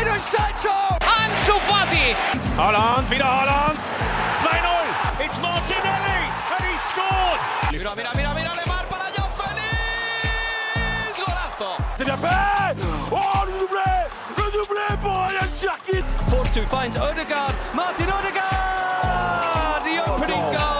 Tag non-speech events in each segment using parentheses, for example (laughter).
Jadon Sancho! Ansu Fati! Holland, wieder Holland. 2-0. It's Martinelli, and he scored. Mira, mira, mira, mira, Lemar para Joao Félix! Golazo! C'est bien fait. Oh, le doublé. Le doublé pour Ryan Cherkit. Force two finds Odegaard. Martin Odegaard! The opening goal!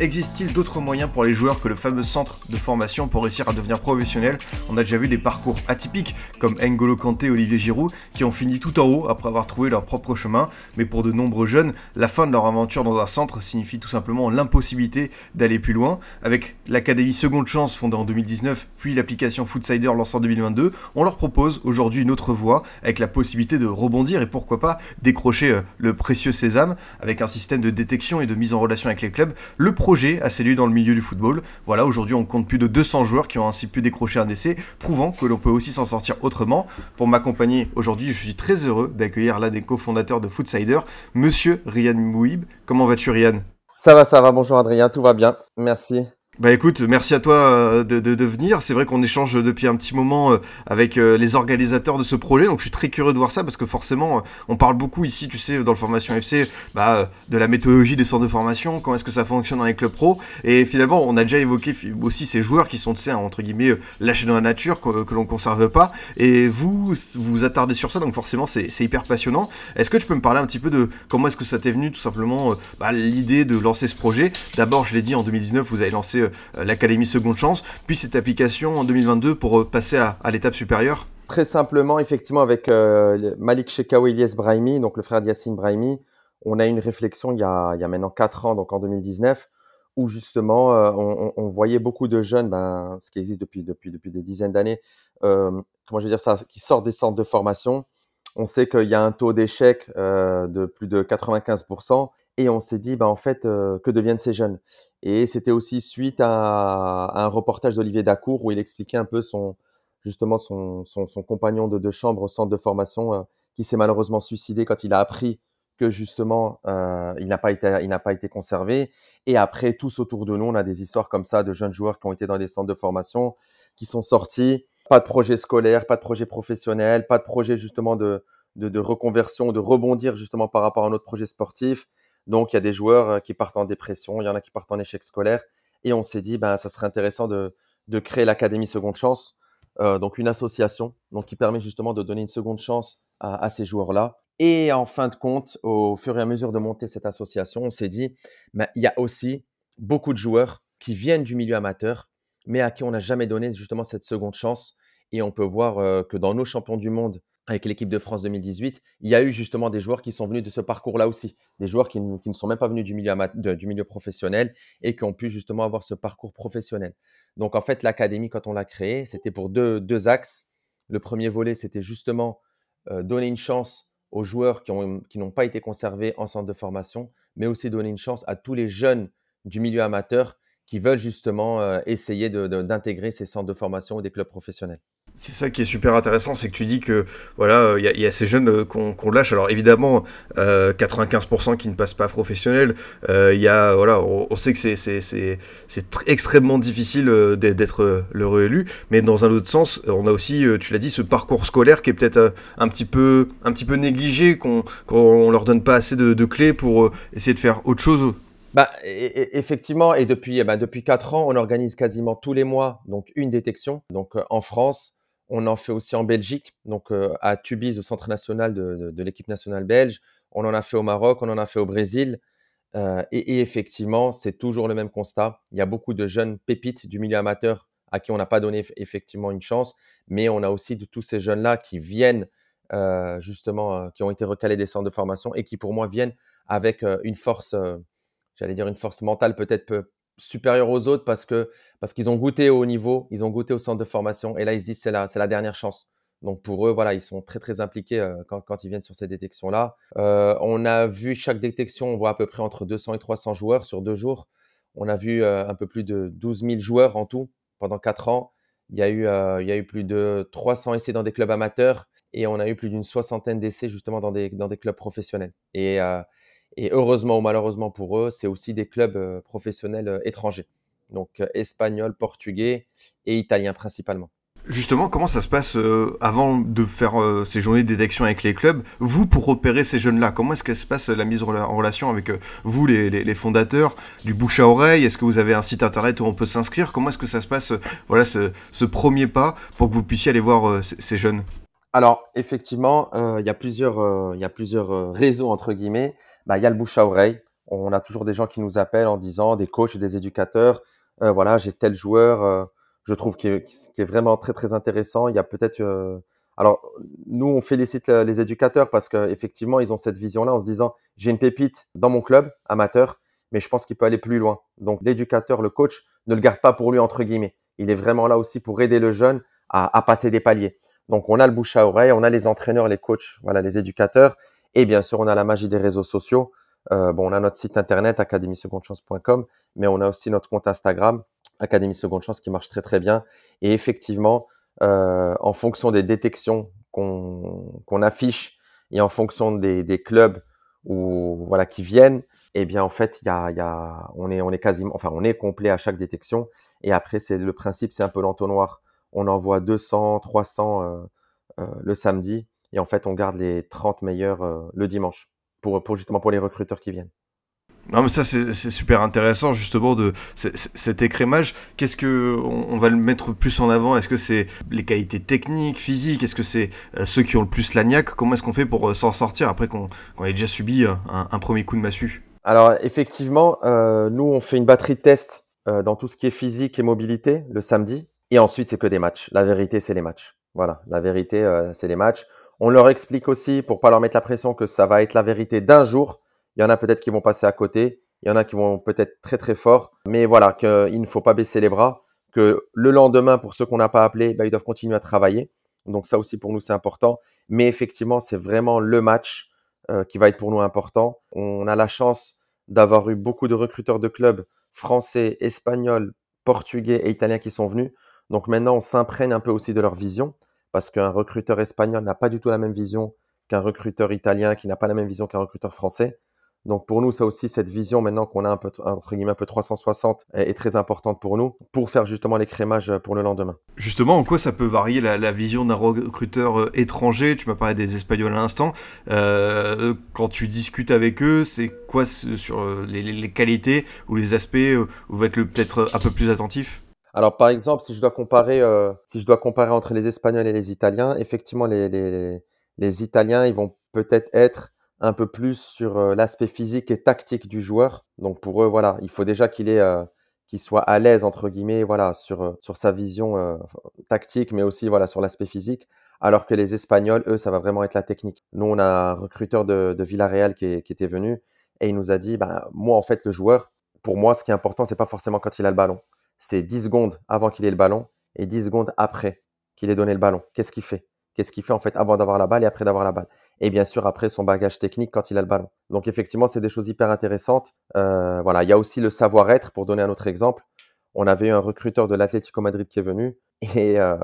Existe-t-il d'autres moyens pour les joueurs que le fameux centre de formation pour réussir à devenir professionnel? On a déjà vu des parcours atypiques comme N'Golo Kanté et Olivier Giroud qui ont fini tout en haut après avoir trouvé leur propre chemin, mais pour de nombreux jeunes, la fin de leur aventure dans un centre signifie tout simplement l'impossibilité d'aller plus loin. Avec l'académie Seconde Chance fondée en 2019, puis l'application Foodsider lancée en 2022, on leur propose aujourd'hui une autre voie avec la possibilité de rebondir et pourquoi pas décrocher euh, le précieux sésame avec un système de détection et de mise en relation avec les clubs. Projet a séduit dans le milieu du football. Voilà, aujourd'hui on compte plus de 200 joueurs qui ont ainsi pu décrocher un essai, prouvant que l'on peut aussi s'en sortir autrement. Pour m'accompagner aujourd'hui, je suis très heureux d'accueillir l'un des cofondateurs de Foodsider, monsieur Ryan Mouib. Comment vas-tu Ryan? Ça va, ça va, bonjour Adrien, tout va bien, merci. Bah écoute, merci à toi euh, de, venir. C'est vrai qu'on échange depuis un petit moment euh, avec euh, les organisateurs de ce projet, donc je suis très curieux de voir ça parce que forcément, on parle beaucoup ici, tu sais, dans le formation FC, bah, de la méthodologie des centres de formation, comment est-ce que ça fonctionne dans les clubs pro, et finalement, on a déjà évoqué aussi ces joueurs qui sont, tu sais, entre guillemets, lâchés dans la nature, que, que l'on conserve pas, et vous vous attardez sur ça, donc forcément, c'est hyper passionnant. Est-ce que tu peux me parler un petit peu de comment est-ce que ça t'est venu, tout simplement, bah, l'idée de lancer ce projet? D'abord, je l'ai dit, en 2019, vous avez lancé euh, l'Académie Seconde Chance, puis cette application en 2022 pour euh, passer à, l'étape supérieure Très simplement, effectivement, avec euh, Malik Shekawa Ilyes Brahimi, donc le frère d'Yassine Brahimi, on a eu une réflexion il y a, il y a maintenant 4 ans, donc en 2019, où justement on, voyait beaucoup de jeunes, ben, ce qui existe depuis, depuis, depuis des dizaines d'années, comment je veux dire ça, qui sortent des centres de formation. On sait qu'il y a un taux d'échec de plus de 95%. Et on s'est dit, bah, en fait, euh, que deviennent ces jeunes? Et c'était aussi suite à, un reportage d'Olivier Dacour où il expliquait un peu son, justement son, son, son compagnon de, de, chambre au centre de formation euh, qui s'est malheureusement suicidé quand il a appris que justement euh, il n'a pas été il n'a pas été conservé. Et après tous autour de nous on a des histoires comme ça de jeunes joueurs qui ont été dans des centres de formation qui sont sortis. Pas de projet scolaire pas de projet professionnel pas de projet justement de, de, de reconversion de rebondir justement par rapport à notre projet sportif donc, il y a des joueurs euh, qui partent en dépression, il y en a qui partent en échec scolaire. Et on s'est dit, ben, ça serait intéressant de, de créer l'Académie Seconde Chance, euh, donc une association donc, qui permet justement de donner une seconde chance à, ces joueurs-là. Et en fin de compte, au fur et à mesure de monter cette association, on s'est dit, ben, il y a aussi beaucoup de joueurs qui viennent du milieu amateur, mais à qui on n'a jamais donné justement cette seconde chance. Et on peut voir euh, que dans nos champions du monde avec l'équipe de France 2018, il y a eu justement des joueurs qui sont venus de ce parcours-là aussi, des joueurs qui, ne sont même pas venus du milieu, du milieu professionnel et qui ont pu justement avoir ce parcours professionnel. Donc en fait, l'académie, quand on l'a créée, c'était pour deux, axes. Le premier volet, c'était justement euh, donner une chance aux joueurs qui n'ont pas été conservés en centre de formation, mais aussi donner une chance à tous les jeunes du milieu amateur qui veulent justement euh, essayer d'intégrer ces centres de formation ou des clubs professionnels. C'est ça qui est super intéressant, c'est que tu dis que voilà, il y, y, a ces jeunes euh, qu'on qu lâche. Alors évidemment, euh, 95% qui ne passent pas professionnel. Euh, il y a voilà, on, on sait que c'est extrêmement difficile euh, d'être l'heureux élu, mais dans un autre sens, on a aussi, euh, tu l'as dit, ce parcours scolaire qui est peut-être un petit peu un petit peu négligé, qu'on qu'on leur donne pas assez de, clés pour essayer de faire autre chose bah, effectivement, et depuis, bah, depuis 4 ans, on organise quasiment tous les mois donc une détection. Donc en France, on en fait aussi en Belgique, donc euh, à Tubize, au centre national de, l'équipe nationale belge. On en a fait au Maroc, on en a fait au Brésil. Euh, et, effectivement, c'est toujours le même constat. Il y a beaucoup de jeunes pépites du milieu amateur à qui on n'a pas donné effectivement une chance, mais on a aussi de tous ces jeunes-là qui viennent euh, justement, qui ont été recalés des centres de formation et qui pour moi viennent avec une force, j'allais dire une force mentale peut-être supérieurs aux autres parce que parce qu'ils ont goûté au haut niveau, ils ont goûté au centre de formation et là ils se disent c'est la c'est la dernière chance. Donc pour eux voilà ils sont très très impliqués euh, quand, quand ils viennent sur ces détections là. Euh, on a vu chaque détection on voit à peu près entre 200 et 300 joueurs sur deux jours. On a vu euh, un peu plus de 12 000 joueurs en tout pendant quatre ans. Il y a eu il y a eu plus de 300 essais dans des clubs amateurs et on a eu plus d'une soixantaine d'essais justement dans des dans des clubs professionnels. Et Et heureusement ou malheureusement pour eux, c'est aussi des clubs professionnels étrangers. Donc espagnol, portugais et italien principalement. Justement, comment ça se passe avant de faire ces journées de détection avec les clubs Vous, pour repérer ces jeunes-là, comment est-ce que se passe la mise en relation avec vous, les, fondateurs, du bouche à oreille? Est-ce que vous avez un site internet où on peut s'inscrire? Comment est-ce que ça se passe, voilà, ce, premier pas pour que vous puissiez aller voir ces jeunes? Alors, effectivement, il y a plusieurs, il y a plusieurs réseaux entre guillemets. Bah, il y a le bouche à oreille. On a toujours des gens qui nous appellent en disant, des coachs, des éducateurs, voilà, j'ai tel joueur je trouve, qui est, vraiment très très intéressant. Il y a peut-être, euh, alors nous on félicite euh, les éducateurs parce qu'effectivement ils ont cette vision-là en se disant j'ai une pépite dans mon club amateur, mais je pense qu'il peut aller plus loin. Donc l'éducateur, le coach, ne le garde pas pour lui entre guillemets. Il est vraiment là aussi pour aider le jeune à, passer des paliers. Donc on a le bouche à oreille, on a les entraîneurs, les coachs, voilà les éducateurs, et bien sûr on a la magie des réseaux sociaux. Euh, bon, on a notre site internet academysecondchance.com, mais on a aussi notre compte Instagram Académie Seconde Chance qui marche très très bien. Et effectivement, euh, en fonction des détections qu'on affiche et en fonction des, clubs où, voilà, qui viennent, eh bien en fait, on, est, on enfin on est complet à chaque détection. Et après, c'est le principe, c'est un peu l'entonnoir. On envoie 200, 300 euh, euh, le samedi et en fait, on garde les 30 meilleurs euh, le dimanche pour, pour justement pour les recruteurs qui viennent. Non mais ça c'est super intéressant justement de cet écrémage. Qu'est-ce que on, va le mettre plus en avant? Est-ce que c'est les qualités techniques, physiques? Est-ce que c'est euh, ceux qui ont le plus l'agnac Comment est-ce qu'on fait pour euh, s'en sortir après qu'on ait déjà subi un, premier coup de massue? Alors effectivement, euh, nous on fait une batterie de tests dans tout ce qui est physique et mobilité le samedi, et ensuite c'est que des matchs. La vérité c'est les matchs. Voilà, la vérité c'est les matchs. On leur explique aussi pour pas leur mettre la pression que ça va être la vérité d'un jour il y en a peut-être qui vont passer à côté. Il y en a qui vont peut-être très très fort. Mais voilà, qu'il ne faut pas baisser les bras. Que le lendemain, pour ceux qu'on n'a pas appelés, bah, ils doivent continuer à travailler. Donc ça aussi pour nous, c'est important. Mais effectivement, c'est vraiment le match euh, qui va être pour nous important. On a la chance d'avoir eu beaucoup de recruteurs de clubs français, espagnols, portugais et italiens qui sont venus. Donc maintenant, on s'imprègne un peu aussi de leur vision parce qu'un recruteur espagnol n'a pas du tout la même vision qu'un recruteur italien, qui n'a pas la même vision qu'un recruteur français. Donc pour nous, ça aussi, cette vision maintenant qu'on a un peu, entre guillemets, un peu 360 est, très importante pour nous, pour faire justement l'écrémage euh, pour le lendemain. Justement, en quoi ça peut varier la, vision d'un recruteur euh, étranger? Tu m'as parlé des Espagnols à l'instant. Euh, quand tu discutes avec eux, c'est quoi sur les, qualités ou les aspects où vous êtes peut-être un peu plus attentif? Alors, par exemple, si je dois comparer, si je dois comparer entre les Espagnols et les Italiens, effectivement, les, les, les Italiens, ils vont peut-être être un peu plus sur l'aspect physique et tactique du joueur. Donc pour eux, voilà, il faut déjà qu'il ait, qu'il soit à l'aise entre guillemets, voilà, sur sur sa vision tactique, mais aussi voilà sur l'aspect physique. Alors que les Espagnols, eux, ça va vraiment être la technique. Nous, on a un recruteur de, de Villarreal qui, qui, était venu et il nous a dit, bah, moi, en fait, le joueur, pour moi, ce qui est important, c'est pas forcément quand il a le ballon. C'est 10 secondes avant qu'il ait le ballon et 10 secondes après qu'il ait donné le ballon. Qu'est-ce qu'il fait? Qu'est-ce qu'il fait en fait avant d'avoir la balle et après d'avoir la balle? Et bien sûr après son bagage technique quand il a le ballon. Donc effectivement, c'est des choses hyper intéressantes. Euh, voilà, il y a aussi le savoir-être. Pour donner un autre exemple, on avait eu un recruteur de l'Atlético Madrid qui est venu (laughs) et euh,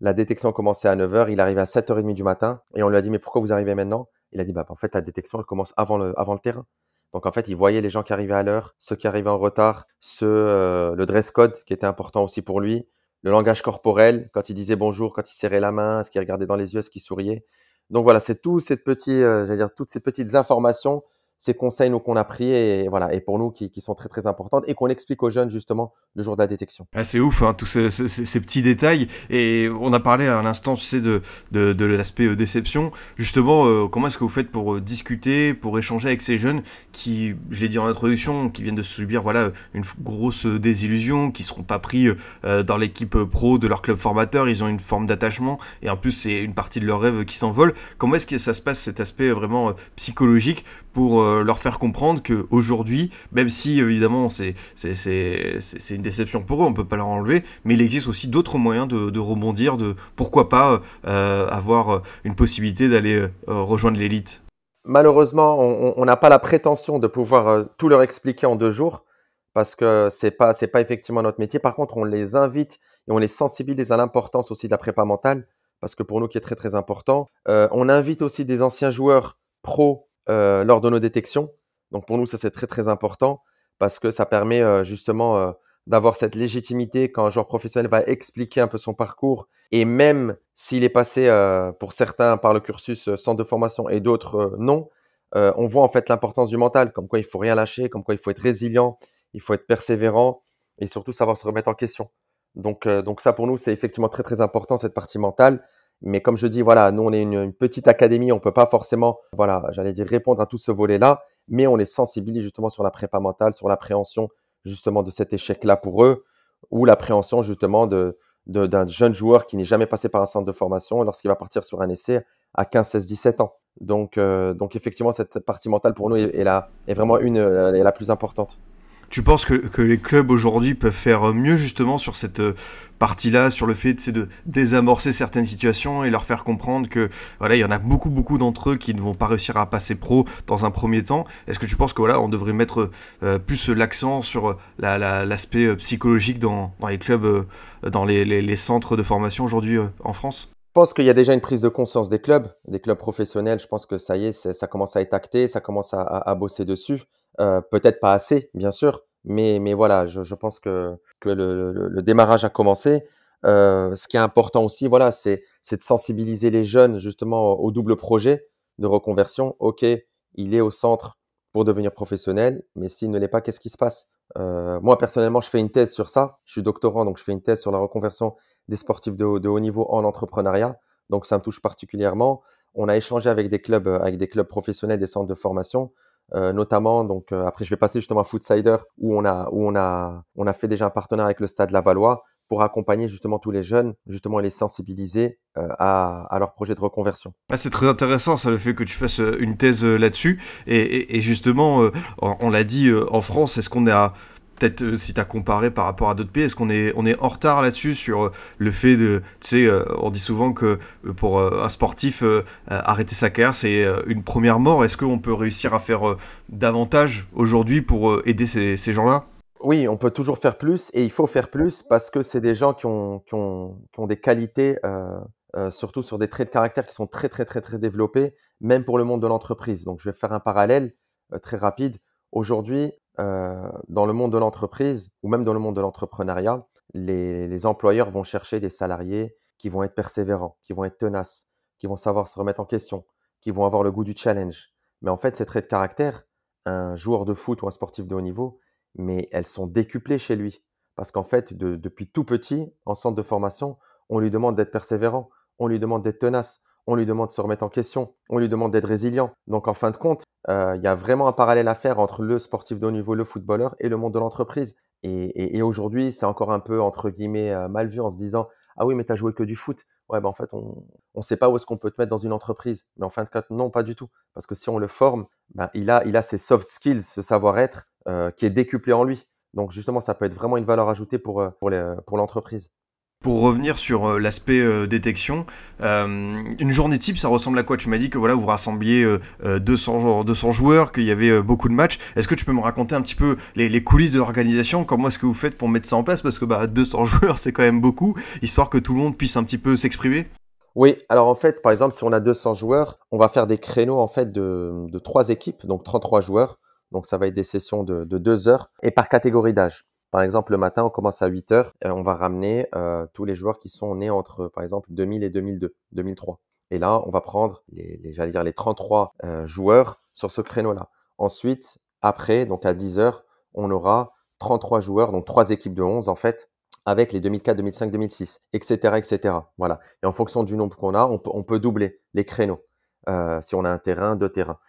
la détection commençait à 9h, il arrivait à 7h30 du matin et on lui a dit mais pourquoi vous arrivez maintenant? Il a dit bah en fait la détection elle commence avant le, avant le terrain. Donc en fait, il voyait les gens qui arrivaient à l'heure, ceux qui arrivaient en retard, ceux, euh, le dress code qui était important aussi pour lui, le langage corporel, quand il disait bonjour, quand il serrait la main, ce qu'il regardait dans les yeux, ce qu'il souriait. Donc voilà, c'est tout cette petite, euh, dire toutes ces petites informations ces conseils nous qu'on a pris et voilà et pour nous qui, sont très très importantes et qu'on explique aux jeunes justement le jour de la détection. Ah, c'est ouf hein, tous ces, petits détails. Et on a parlé à l'instant tu sais de, de, de l'aspect euh, déception. Justement euh, comment est-ce que vous faites pour euh, discuter pour échanger avec ces jeunes qui je l'ai dit en introduction qui viennent de subir voilà une grosse désillusion qui seront pas pris dans l'équipe pro de leur club formateur. Ils ont une forme d'attachement et en plus c'est une partie de leur rêve qui s'envole. Comment est-ce que ça se passe cet aspect vraiment psychologique pour euh, leur faire comprendre qu'aujourd'hui, même si évidemment c'est une déception pour eux, on ne peut pas leur enlever, mais il existe aussi d'autres moyens de, rebondir, de pourquoi pas euh, avoir une possibilité d'aller euh, rejoindre l'élite. Malheureusement, on n'a pas la prétention de pouvoir tout leur expliquer en deux jours, parce que c'est pas pas effectivement notre métier. Par contre, on les invite et on les sensibilise à l'importance aussi de la prépa mentale, parce que pour nous qui est très très important. on invite aussi des anciens joueurs pros euh, lors de nos détections. Donc pour nous, ça c'est très très important parce que ça permet euh, justement euh, d'avoir cette légitimité quand un joueur professionnel va expliquer un peu son parcours et même s'il est passé pour certains par le cursus centre de formation et d'autres non, on voit en fait l'importance du mental, comme quoi il faut rien lâcher, comme quoi il faut être résilient, il faut être persévérant et surtout savoir se remettre en question. Donc, donc ça pour nous c'est effectivement très très important cette partie mentale. Mais comme je dis, voilà, nous on est une, petite académie, on peut pas forcément, voilà, j'allais dire répondre à tout ce volet-là mais on les sensibilise justement sur la prépa mentale, sur l'appréhension justement de cet échec-là pour eux, ou l'appréhension justement de, d'un jeune joueur qui n'est jamais passé par un centre de formation lorsqu'il va partir sur un essai à 15, 16, 17 ans. Donc, euh, donc effectivement, cette partie mentale pour nous est, est vraiment une, est la plus importante. Tu penses que, que les clubs aujourd'hui peuvent faire mieux justement sur cette euh, partie-là, sur le fait de désamorcer certaines situations et leur faire comprendre que voilà, il y en a beaucoup beaucoup d'entre eux qui ne vont pas réussir à passer pro dans un premier temps. Est-ce que tu penses que voilà, on devrait mettre euh, plus l'accent sur l'aspect euh, psychologique dans, les clubs, dans les, les, centres de formation aujourd'hui en France? Je pense qu'il y a déjà une prise de conscience des clubs, des clubs professionnels. Je pense que ça y est, ça commence à être acté, ça commence à, à bosser dessus. Euh, peut-être pas assez, bien sûr, mais, mais voilà, je, pense que, le, démarrage a commencé. Euh, ce qui est important aussi, voilà, c'est de sensibiliser les jeunes justement au double projet de reconversion. Ok, il est au centre pour devenir professionnel, mais s'il ne l'est pas, qu'est-ce qui se passe? Euh, Moi, personnellement, je fais une thèse sur ça. Je suis doctorant, donc je fais une thèse sur la reconversion des sportifs de haut, de haut niveau en entrepreneuriat. Donc, ça me touche particulièrement. On a échangé avec des clubs, avec des clubs professionnels, des centres de formation. Euh, notamment donc euh, après je vais passer justement à Foodsider où on a où on a on a fait déjà un partenariat avec le Stade Lavallois pour accompagner justement tous les jeunes, justement les sensibiliser euh, à, leur projet de reconversion. Ah, c'est très intéressant ça le fait que tu fasses une thèse là-dessus et, justement on, on l'a dit en France est-ce qu'on est à peut-être euh, si tu as comparé par rapport à d'autres pays, est-ce qu'on est, on est en retard là-dessus sur euh, le fait de, tu sais, euh, on dit souvent que pour un sportif, arrêter sa carrière, c'est une première mort. Est-ce qu'on peut réussir à faire davantage aujourd'hui pour aider ces, ces gens-là? Oui, on peut toujours faire plus et il faut faire plus parce que c'est des gens qui ont, qui ont, qui ont des qualités, surtout sur des traits de caractère qui sont très, très, très, très développés, même pour le monde de l'entreprise. Donc, je vais faire un parallèle très rapide. Aujourd'hui, euh, dans le monde de l'entreprise ou même dans le monde de l'entrepreneuriat, les, employeurs vont chercher des salariés qui vont être persévérants, qui vont être tenaces, qui vont savoir se remettre en question, qui vont avoir le goût du challenge. Mais en fait, ces traits de caractère, un joueur de foot ou un sportif de haut niveau, mais elles sont décuplées chez lui. Parce qu'en fait, depuis tout petit, en centre de formation, on lui demande d'être persévérant, on lui demande d'être tenace, on lui demande de se remettre en question, on lui demande d'être résilient. Donc en fin de compte, euh, il y a vraiment un parallèle à faire entre le sportif de haut niveau, le footballeur et le monde de l'entreprise. Et, aujourd'hui, c'est encore un peu, entre guillemets, euh, mal vu en se disant Ah oui, mais tu as joué que du foot. Ouais, ben en fait, on ne sait pas où est-ce qu'on peut te mettre dans une entreprise. Mais en fin de compte, non, pas du tout. Parce que si on le forme, ben, il, a, il a ses soft skills, ce savoir-être euh, qui est décuplé en lui. Donc justement, ça peut être vraiment une valeur ajoutée pour, pour l'entreprise. Pour revenir sur euh, l'aspect euh, détection, euh, une journée type, ça ressemble à quoi? Tu m'as dit que voilà, vous rassembliez 200, 200 joueurs, qu'il y avait beaucoup de matchs. Est-ce que tu peux me raconter un petit peu les, coulisses de l'organisation? Comment est-ce que vous faites pour mettre ça en place? Parce que bah, 200 (laughs) joueurs, c'est quand même beaucoup, histoire que tout le monde puisse un petit peu s'exprimer. Oui, alors en fait, par exemple, si on a 200 joueurs, on va faire des créneaux en fait de, de 3 équipes, donc 33 joueurs. Donc ça va être des sessions de, de 2 heures et par catégorie d'âge. Par exemple, le matin, on commence à 8 heures. Et on va ramener euh, tous les joueurs qui sont nés entre, par exemple, 2000 et 2002, 2003. Et là, on va prendre les, dire les 33 euh, joueurs sur ce créneau-là. Ensuite, après, donc à 10 heures, on aura 33 joueurs, donc trois équipes de 11 en fait, avec les 2004, 2005, 2006, etc., etc. Voilà. Et en fonction du nombre qu'on a, on peut, on peut, doubler les créneaux. Euh, si on a un terrain, deux terrains.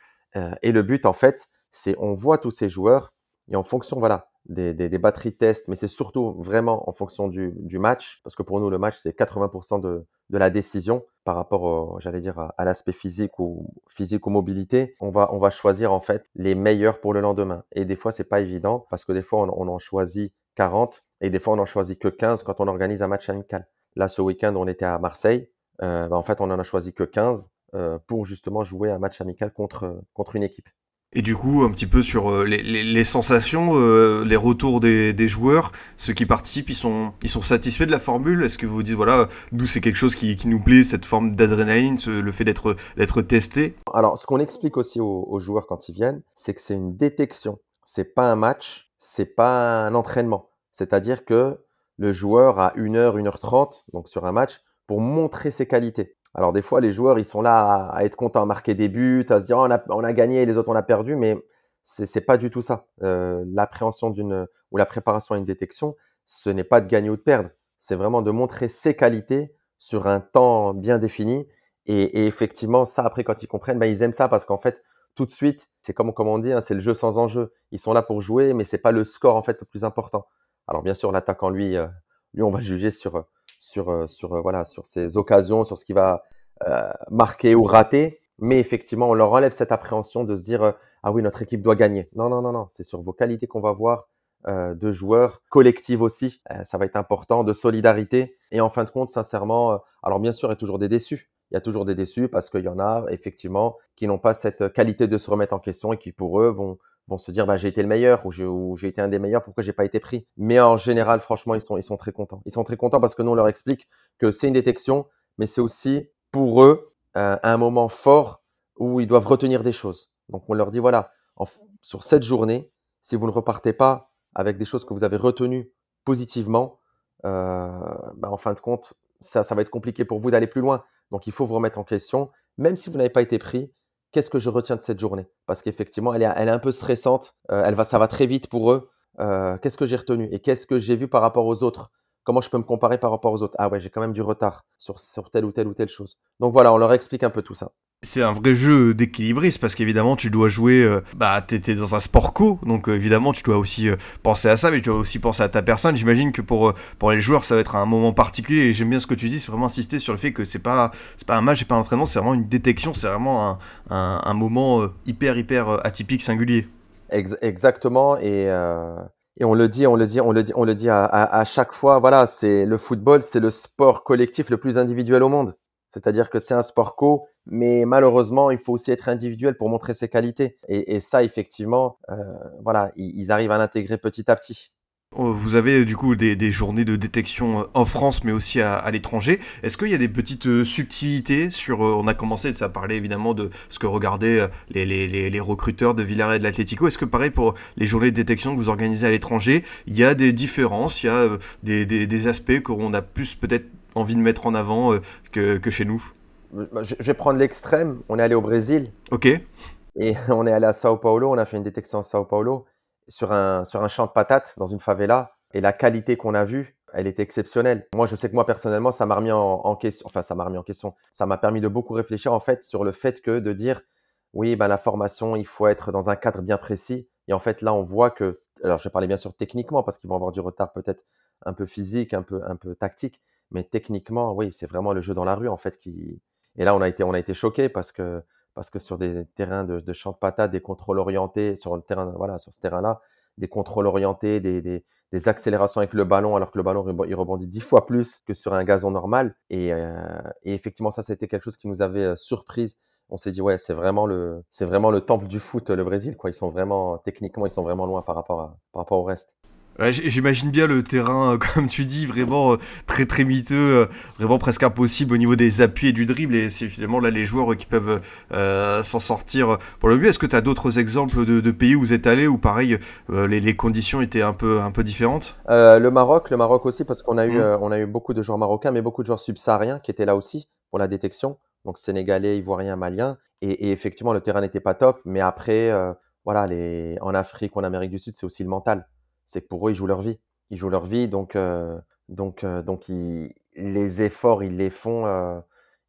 et le but, en fait, c'est on voit tous ces joueurs et en fonction, voilà, des, des, batteries test, mais c'est surtout vraiment en fonction du, du, match, parce que pour nous, le match, c'est 80% de, de, la décision par rapport, j'allais dire, à, l'aspect physique ou physique ou mobilité. On va, on va choisir en fait les meilleurs pour le lendemain. Et des fois, c'est pas évident, parce que des fois, on, en choisit 40 et des fois, on en choisit que 15 quand on organise un match amical. Là, ce week-end, on était à Marseille. Euh, bah, en fait, on en a choisi que 15 euh, pour justement jouer un match amical contre, contre une équipe. Et du coup, un petit peu sur euh, les, les, les, sensations, euh, les retours des, des, joueurs, ceux qui participent, ils sont, ils sont satisfaits de la formule? Est-ce que vous dites, voilà, nous c'est quelque chose qui, qui, nous plaît, cette forme d'adrénaline, le fait d'être testé? Alors, ce qu'on explique aussi aux, aux, joueurs quand ils viennent, c'est que c'est une détection. C'est pas un match, c'est pas un entraînement. C'est-à-dire que le joueur a 1h, 1h30, donc sur un match, pour montrer ses qualités. Alors des fois, les joueurs, ils sont là à, être contents, à marquer des buts, à se dire oh, on, a, on, a, gagné et les autres on a perdu, mais c'est pas du tout ça. Euh, L'appréhension d'une ou la préparation à une détection, ce n'est pas de gagner ou de perdre. C'est vraiment de montrer ses qualités sur un temps bien défini. Et, et effectivement, ça après quand ils comprennent, ben, ils aiment ça parce qu'en fait, tout de suite, c'est comme, comme on dit, hein, c'est le jeu sans enjeu. Ils sont là pour jouer, mais c'est pas le score en fait le plus important. Alors bien sûr, l'attaquant lui, euh, lui on va juger sur sur, euh, sur, euh, voilà, sur occasions, sur ce qui va euh, marquer ou rater. Mais effectivement, on leur enlève cette appréhension de se dire ah oui, notre équipe doit gagner. Non, non, non, non. C'est sur vos qualités qu'on va voir de joueurs, collectives aussi. ça va être important, de solidarité. Et en fin de compte, sincèrement, alors bien sûr, il y a toujours des déçus. Il y a toujours des déçus parce qu'il y en a effectivement qui n'ont pas cette qualité de se remettre en question et qui pour eux vont vont se dire bah, j'ai été le meilleur ou j'ai été un des meilleurs, pourquoi j'ai pas été pris? Mais en général, franchement, ils sont, ils sont très contents. Ils sont très contents parce que nous, on leur explique que c'est une détection, mais c'est aussi pour eux euh, un moment fort où ils doivent retenir des choses. Donc on leur dit voilà, sur cette journée, si vous ne repartez pas avec des choses que vous avez retenues positivement, euh, bah, en fin de compte, ça, ça va être compliqué pour vous d'aller plus loin. Donc il faut vous remettre en question, même si vous n'avez pas été pris, qu'est-ce que je retiens de cette journée? Parce qu'effectivement, elle est, un peu stressante, euh, elle va, ça va très vite pour eux. Euh, qu'est-ce que j'ai retenu et qu'est-ce que j'ai vu par rapport aux autres? Comment je peux me comparer par rapport aux autres? Ah ouais, j'ai quand même du retard sur, sur telle ou telle ou telle chose. Donc voilà, on leur explique un peu tout ça. C'est un vrai jeu d'équilibriste parce qu'évidemment tu dois jouer, euh, bah t'es dans un sport co, donc euh, évidemment tu dois aussi euh, penser à ça, mais tu dois aussi penser à ta personne. J'imagine que pour pour les joueurs ça va être un moment particulier et j'aime bien ce que tu dis, c'est vraiment insister sur le fait que c'est pas c'est pas un match, c'est pas un entraînement, c'est vraiment une détection, c'est vraiment un, un, un, moment hyper hyper atypique, singulier. exactement et et on le dit, on le dit, on le dit, on le dit à, chaque fois. Voilà, c'est le football, c'est le sport collectif le plus individuel au monde. C'est-à-dire que c'est un sport co, mais malheureusement, il faut aussi être individuel pour montrer ses qualités. Et, ça, effectivement, euh, voilà, ils, arrivent à l'intégrer petit à petit. Oh, vous avez du coup des, journées de détection euh, en France, mais aussi à, l'étranger. Est-ce qu'il y a des petites euh, subtilités sur On a commencé à parler évidemment de ce que regardaient les, recruteurs de Villarreal et de l'Atlético. Est-ce que pareil pour les journées de détection que vous organisez à l'étranger, il y a des différences, il y a des, des, des aspects qu'on a plus peut-être envie de mettre en avant que, que chez nous bah, je vais prendre l'extrême. On est allé au Brésil. Ok. Et (laughs) on est allé à Sao Paulo. On a fait une détection à Sao Paulo sur un, sur un champ de patates dans une favela. Et la qualité qu'on a vue, elle était exceptionnelle. Moi, je sais que moi, personnellement, ça m'a remis en, question. Enfin, ça m'a remis en question. Ça m'a permis de beaucoup réfléchir, en fait, sur le fait que de dire, oui, ben, la formation, il faut être dans un cadre bien précis. Et en fait, là, on voit que, alors, je parler bien sûr techniquement, parce qu'ils vont avoir du retard peut-être un peu physique, un peu, un peu tactique. Mais techniquement, oui, c'est vraiment le jeu dans la rue, en fait, qui, et là, on a été, on a été choqués parce que, parce que sur des terrains de, champ de patates, des contrôles orientés, sur le terrain, voilà, sur ce terrain-là, des contrôles orientés, des, des, des, accélérations avec le ballon, alors que le ballon il rebondit dix fois plus que sur un gazon normal. Et, euh, et effectivement, ça, c'était quelque chose qui nous avait euh, surprise. On s'est dit ouais, c'est vraiment le, c'est vraiment le temple du foot, le Brésil, quoi. Ils sont vraiment techniquement, ils sont vraiment loin par rapport à, par rapport au reste. J'imagine bien le terrain, euh, (laughs) comme tu dis, vraiment euh, très très miteux, euh, vraiment presque impossible au niveau des appuis et du dribble. Et c'est finalement là les joueurs qui peuvent euh, s'en sortir pour le but. Est-ce que tu as d'autres exemples de, de, pays où vous êtes allé où pareil les, les, conditions étaient un peu un peu différentes? Le Maroc, le Maroc aussi parce qu'on a eu mmh. on a eu beaucoup de joueurs marocains, mais beaucoup de joueurs subsahariens qui étaient là aussi pour la détection. Donc sénégalais, ivoiriens, maliens. Et, et effectivement le terrain n'était pas top, mais après voilà les en Afrique ou en Amérique du Sud c'est aussi le mental c'est que pour eux, ils jouent leur vie. Ils jouent leur vie, donc, euh, donc, euh, donc les efforts, ils les font, euh,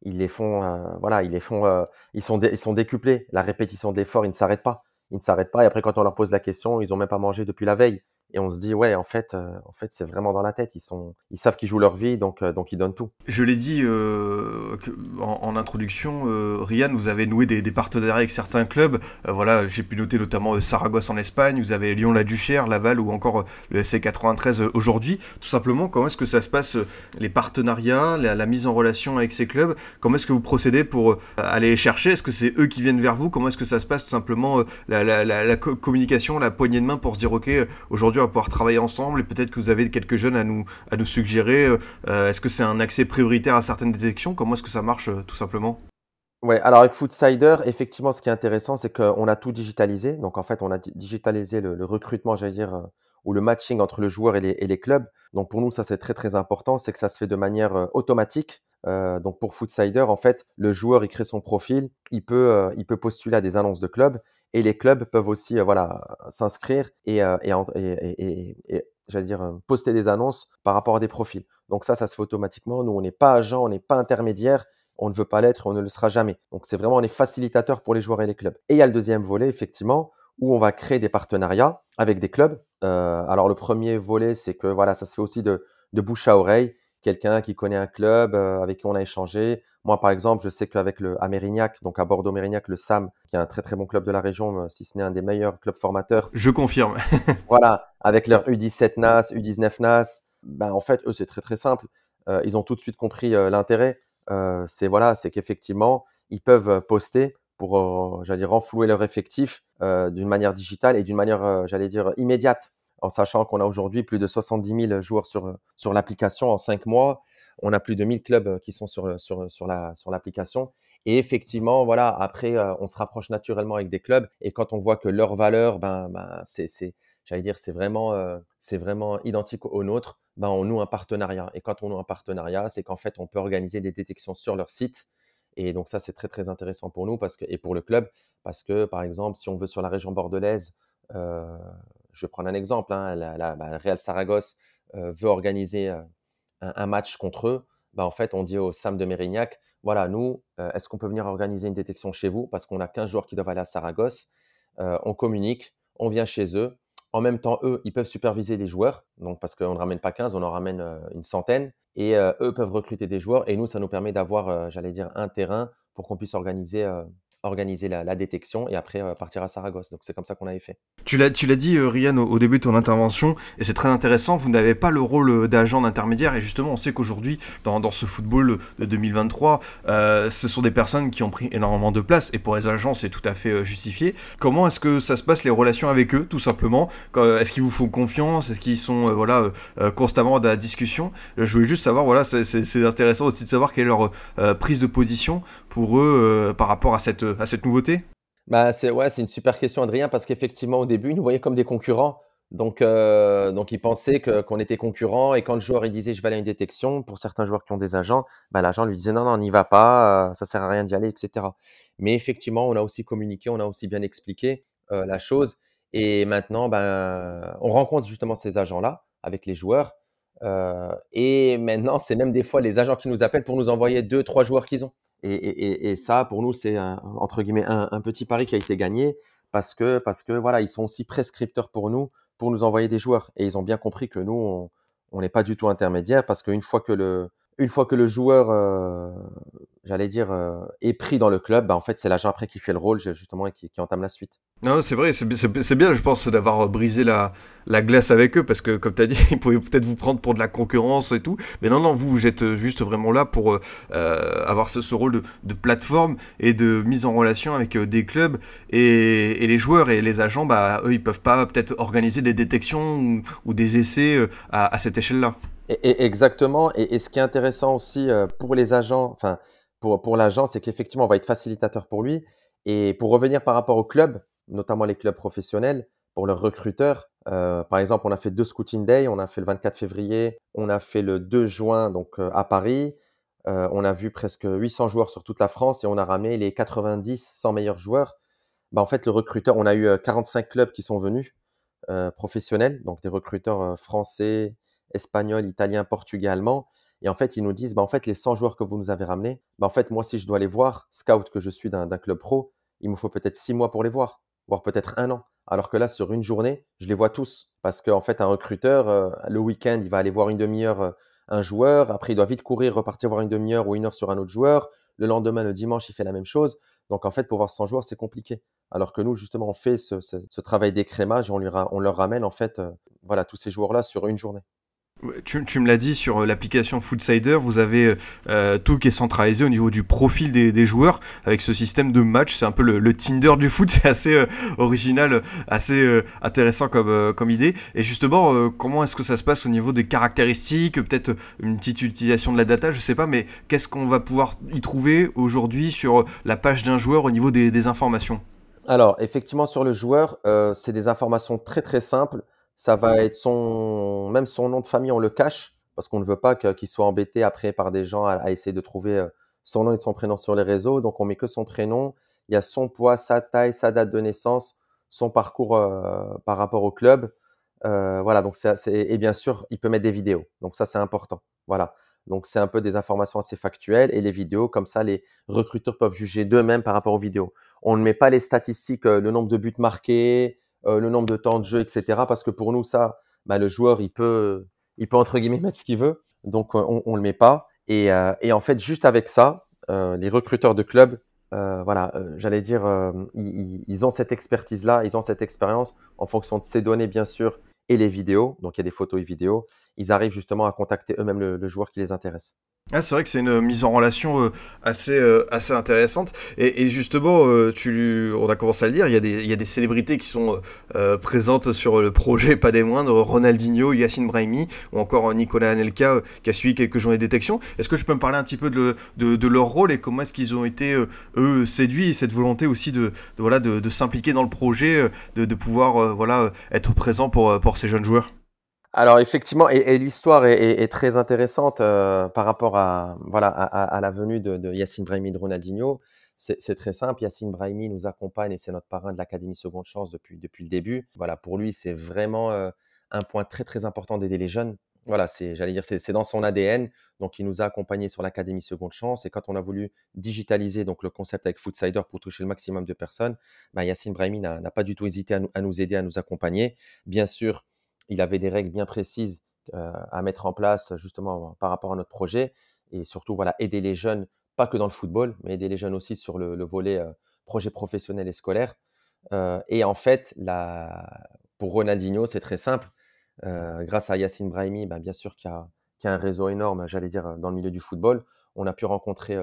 ils les font, voilà, ils les font, ils sont, ils sont décuplés. La répétition de l'effort, ils ne s'arrêtent pas. Ils ne s'arrêtent pas. Et après, quand on leur pose la question, ils ont même pas mangé depuis la veille. Et on se dit ouais en fait euh, en fait c'est vraiment dans la tête. Ils sont ils savent qu'ils jouent leur vie donc euh, donc ils donnent tout. Je l'ai dit euh, en, en, introduction euh, Ryan vous avez noué des, des partenariats avec certains clubs. Euh, voilà j'ai pu noter notamment Saragosse en Espagne vous avez Lyon la Duchère Laval ou encore le FC 93 aujourd'hui. Tout simplement comment est-ce que ça se passe les partenariats la, la, mise en relation avec ces clubs? Comment est-ce que vous procédez pour aller les chercher? Est-ce que c'est eux qui viennent vers vous? Comment est-ce que ça se passe tout simplement la, la, la communication la poignée de main pour se dire ok aujourd'hui on va pouvoir travailler ensemble et peut-être que vous avez quelques jeunes à nous, à nous suggérer. Euh, est-ce que c'est un accès prioritaire à certaines détections Comment est-ce que ça marche euh, tout simplement? Ouais, alors avec Foodsider, effectivement, ce qui est intéressant, c'est qu'on a tout digitalisé. Donc en fait, on a digitalisé le, recrutement, j'allais dire, euh, ou le matching entre le joueur et les, et les, clubs. Donc pour nous, ça c'est très très important, c'est que ça se fait de manière automatique. Donc pour Foodsider, en fait, le joueur il crée son profil, il peut, il peut postuler à des annonces de clubs et les clubs peuvent aussi euh, voilà, s'inscrire et, euh, et, et, et j'allais dire, euh, poster des annonces par rapport à des profils. Donc ça, ça se fait automatiquement. Nous, on n'est pas agent, on n'est pas intermédiaire, on ne veut pas l'être et on ne le sera jamais. Donc c'est vraiment, on est pour les joueurs et les clubs. Et il y a le deuxième volet, effectivement, où on va créer des partenariats avec des clubs. Alors le premier volet, c'est que voilà, ça se fait aussi de, de bouche à oreille. Quelqu'un qui connaît un club euh, avec qui on a échangé, moi, par exemple, je sais qu'avec le à Mérignac, donc à Bordeaux-Mérignac, le SAM, qui est un très très bon club de la région, si ce n'est un des meilleurs clubs formateurs. Je confirme. (laughs) voilà, avec leur U17 NAS, U19 NAS, ben, en fait, eux, c'est très très simple. Euh, ils ont tout de suite compris euh, l'intérêt. Euh, c'est voilà, c'est qu'effectivement, ils peuvent poster pour, j'allais dire, renflouer leur effectif d'une manière digitale et d'une manière, j'allais dire, immédiate en sachant qu'on a aujourd'hui plus de 70 000 joueurs sur, sur l'application en cinq mois on a plus de 1000 clubs qui sont sur, sur, sur, la, sur l'application. Et effectivement, voilà, après, on se rapproche naturellement avec des clubs. Et quand on voit que leur valeur, ben, ben c'est, j'allais dire, c'est vraiment, euh, c'est vraiment identique au nôtre, ben, on noue un partenariat. Et quand on noue un partenariat, c'est qu'en fait, on peut organiser des détections sur leur site. Et donc ça, c'est très, très intéressant pour nous parce que, et pour le club, parce que, par exemple, si on veut sur la région bordelaise, euh, je vais prendre un exemple, hein, la, la, Real Saragosse euh, veut organiser un, un match contre eux, bah, en fait, on dit au SAM de Mérignac, voilà, nous, euh, est-ce qu'on peut venir organiser une détection chez vous? Parce qu'on a 15 joueurs qui doivent aller à Saragosse. Euh, on communique, on vient chez eux. En même temps, eux, ils peuvent superviser les joueurs. Donc, parce qu'on ne ramène pas 15, on en ramène euh, une centaine. Et euh, eux peuvent recruter des joueurs. Et nous, ça nous permet d'avoir, euh, j'allais dire, un terrain pour qu'on puisse organiser euh, organiser la, détection et après euh, partir à Saragosse. Donc c'est comme ça qu'on avait fait. Tu l'as, dit, euh, Ryan, au, début de ton intervention, et c'est très intéressant, vous n'avez pas le rôle euh, d'agent d'intermédiaire, et justement, on sait qu'aujourd'hui, dans, dans ce football de 2023, euh, ce sont des personnes qui ont pris énormément de place, et pour les agents, c'est tout à fait euh, justifié. Comment est-ce que ça se passe, les relations avec eux, tout simplement? Est-ce qu'ils vous font confiance? Est-ce qu'ils sont euh, voilà, constamment dans la discussion? Je voulais juste savoir, voilà, c'est intéressant aussi de savoir quelle est leur prise de position pour eux par rapport à cette à cette nouveauté? Bah, c'est ouais, une super question, Adrien, parce qu'effectivement, au début, ils nous voyaient comme des concurrents. Donc, euh, donc ils pensaient qu'on était concurrents. Et quand le joueur il disait je vais aller à une détection, pour certains joueurs qui ont des agents, bah, l'agent lui disait non, non, n'y va pas, euh, ça sert à rien d'y aller, etc. Mais effectivement, on a aussi communiqué, on a aussi bien expliqué euh, la chose. Et maintenant, ben, on rencontre justement ces agents-là avec les joueurs. Euh, et maintenant, c'est même des fois les agents qui nous appellent pour nous envoyer deux, trois joueurs qu'ils ont. Et, et, et, ça, pour nous, c'est entre guillemets un, petit pari qui a été gagné parce que, parce que voilà, ils sont aussi prescripteurs pour nous, pour nous envoyer des joueurs. Et ils ont bien compris que nous, on n'est pas du tout intermédiaire parce qu'une fois que le, une fois que le joueur, euh, j'allais dire, euh, est pris dans le club, bah, en fait, c'est l'agent après qui fait le rôle, justement, et qui entame la suite. Non, c'est vrai, c'est bien, je pense, d'avoir brisé la, la glace avec eux, parce que, comme tu as dit, (laughs) ils pouvaient peut-être vous prendre pour de la concurrence et tout. Mais non, non, vous, vous êtes juste vraiment là pour euh, avoir ce, ce, rôle de, de, plateforme et de mise en relation avec euh, des clubs. Et, et, les joueurs et les agents, bah, eux, ils peuvent pas peut-être organiser des détections ou, ou des essais euh, à, à cette échelle-là. Exactement. Et, et, ce qui est intéressant aussi euh, pour les agents, enfin, pour, pour l'agent, c'est qu'effectivement, on va être facilitateur pour lui. Et pour revenir par rapport au club, notamment les clubs professionnels, pour leurs recruteurs, euh, par exemple, on a fait deux Scouting Day, on a fait le 24 février, on a fait le 2 juin donc euh, à Paris. Euh, on a vu presque 800 joueurs sur toute la France et on a ramené les 90, 100 meilleurs joueurs. Bah, en fait, le recruteur, on a eu 45 clubs qui sont venus professionnels, donc des recruteurs français, espagnol, italien, portugais, allemand. Et en fait, ils nous disent, bah, en fait, les 100 joueurs que vous nous avez ramenés, bah, en fait, moi, si je dois les voir, scout que je suis d'un club pro, il me faut peut-être 6 mois pour les voir, voire peut-être un an. Alors que là, sur une journée, je les vois tous. Parce qu'en fait, un recruteur, le week-end, il va aller voir une demi-heure un joueur. Après, il doit vite courir, repartir voir une demi-heure ou une heure sur un autre joueur. Le lendemain, le dimanche, il fait la même chose. Donc, en fait, pour voir 100 joueurs, c'est compliqué. Alors que nous, justement, on fait ce, travail d'écrémage on, leur ramène, en fait, voilà, tous ces joueurs-là sur une journée. Tu, me l'as dit sur euh, l'application Foodsider, vous avez euh, euh, tout qui est centralisé au niveau du profil des, joueurs avec ce système de match. C'est un peu le, Tinder du foot, (laughs) c'est assez original, assez intéressant comme, comme idée. Et justement, comment est-ce que ça se passe au niveau des caractéristiques, peut-être une petite utilisation de la data, je sais pas, mais qu'est-ce qu'on va pouvoir y trouver aujourd'hui sur la page d'un joueur au niveau des, des informations? Alors, effectivement, sur le joueur, c'est des informations très très simples ça va être son, même son nom de famille, on le cache parce qu'on ne veut pas qu'il soit embêté après par des gens à, essayer de trouver euh, son nom et son prénom sur les réseaux. Donc on met que son prénom. Il y a son poids, sa taille, sa date de naissance, son parcours euh, par rapport au club. Euh, voilà. Donc c'est et bien sûr, il peut mettre des vidéos. Donc ça c'est important. Voilà. Donc c'est un peu des informations assez factuelles et les vidéos comme ça, les recruteurs peuvent juger d'eux-mêmes par rapport aux vidéos. On ne met pas les statistiques, le nombre de buts marqués, euh, le nombre de temps de jeu, etc. Parce que pour nous, ça, bah, le joueur, il peut, il peut entre guillemets mettre ce qu'il veut. Donc, euh, on ne le met pas. Et, euh, et, en fait, juste avec ça, les recruteurs de clubs, voilà, j'allais dire, ils, ont cette expertise-là, ils ont cette expérience en fonction de ces données, bien sûr, et les vidéos. Donc, il y a des photos et vidéos. Ils arrivent justement à contacter eux-mêmes le joueur qui les intéresse. Ah, c'est vrai que c'est une mise en relation euh, assez, euh, assez intéressante. Et, justement, euh, tu, on a commencé à le dire, il y a des, il y a des célébrités qui sont présentes sur le projet, pas des moindres, Ronaldinho, Yacine Brahimi, ou encore Nicolas Anelka, qui a suivi quelques journées de détection. Est-ce que je peux me parler un petit peu de, de, leur rôle et comment est-ce qu'ils ont été, eux, séduits, et cette volonté aussi de, voilà, de, s'impliquer dans le projet, de, de pouvoir voilà, être présent pour, pour ces jeunes joueurs? Alors effectivement, et, l'histoire est, très intéressante euh, par rapport à, voilà, à, la venue de, de Yacine Brahimi de Ronaldinho. C'est très simple, Yacine Brahimi nous accompagne et c'est notre parrain de l'Académie Seconde Chance depuis, depuis le début. Voilà, pour lui, c'est vraiment euh, un point très très important d'aider les jeunes. Voilà, c'est, j'allais dire, c'est dans son ADN. Donc, il nous a accompagnés sur l'Académie Seconde Chance. Et quand on a voulu digitaliser donc le concept avec Foodsider pour toucher le maximum de personnes, bah, Yacine Brahimi n'a pas du tout hésité à nous, à nous aider, à nous accompagner. Bien sûr, il avait des règles bien précises à mettre en place justement par rapport à notre projet et surtout voilà aider les jeunes pas que dans le football mais aider les jeunes aussi sur le, volet projet professionnel et scolaire. Et en fait pour Ronaldinho c'est très simple. Grâce à Yacine Brahimi ben, bien sûr qu'il y, a un réseau énorme j'allais dire dans le milieu du football. On a pu rencontrer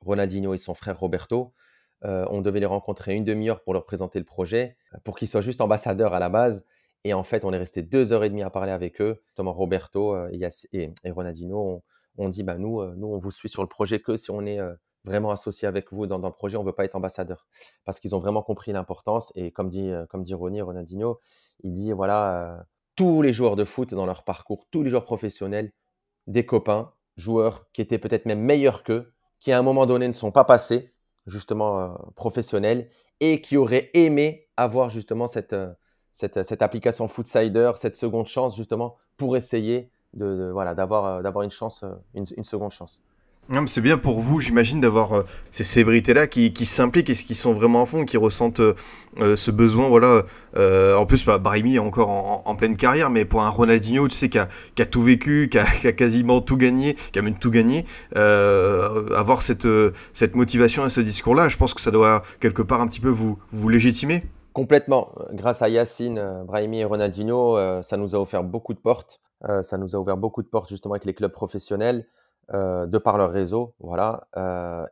Ronaldinho et son frère Roberto. On devait les rencontrer une demi-heure pour leur présenter le projet pour qu'ils soient juste ambassadeurs à la base et en fait, on est resté deux heures et demie à parler avec eux. Thomas Roberto euh, et, et, Ronaldinho ont, dit bah, nous, euh, nous, on vous suit sur le projet que si on est euh, vraiment associé avec vous dans, le projet, on ne veut pas être ambassadeur. Parce qu'ils ont vraiment compris l'importance. Et comme dit, comme dit Ronnie, Ronaldinho, il dit voilà, tous les joueurs de foot dans leur parcours, tous les joueurs professionnels, des copains, joueurs qui étaient peut-être même meilleurs qu'eux, qui à un moment donné ne sont pas passés justement professionnels et qui auraient aimé avoir justement cette cette, cette, application Foodsider, cette seconde chance justement pour essayer de, voilà d'avoir euh, d'avoir une chance, euh, une, seconde chance. C'est bien pour vous, j'imagine, d'avoir euh, ces célébrités-là qui, qui s'impliquent et qui sont vraiment en fond, qui ressentent ce besoin. Voilà. en plus, bah, est encore en, pleine carrière, mais pour un Ronaldinho, tu sais, qui a, tout vécu, qui a, quasiment tout gagné, qui a même tout gagné, avoir cette, cette motivation et ce discours-là, je pense que ça doit quelque part un petit peu vous légitimer. Complètement. Grâce à Yacine, euh, Brahimi et Ronaldinho, euh, ça nous a offert beaucoup de portes. Euh, ça nous a ouvert beaucoup de portes justement avec les clubs professionnels, de par leur réseau. Voilà.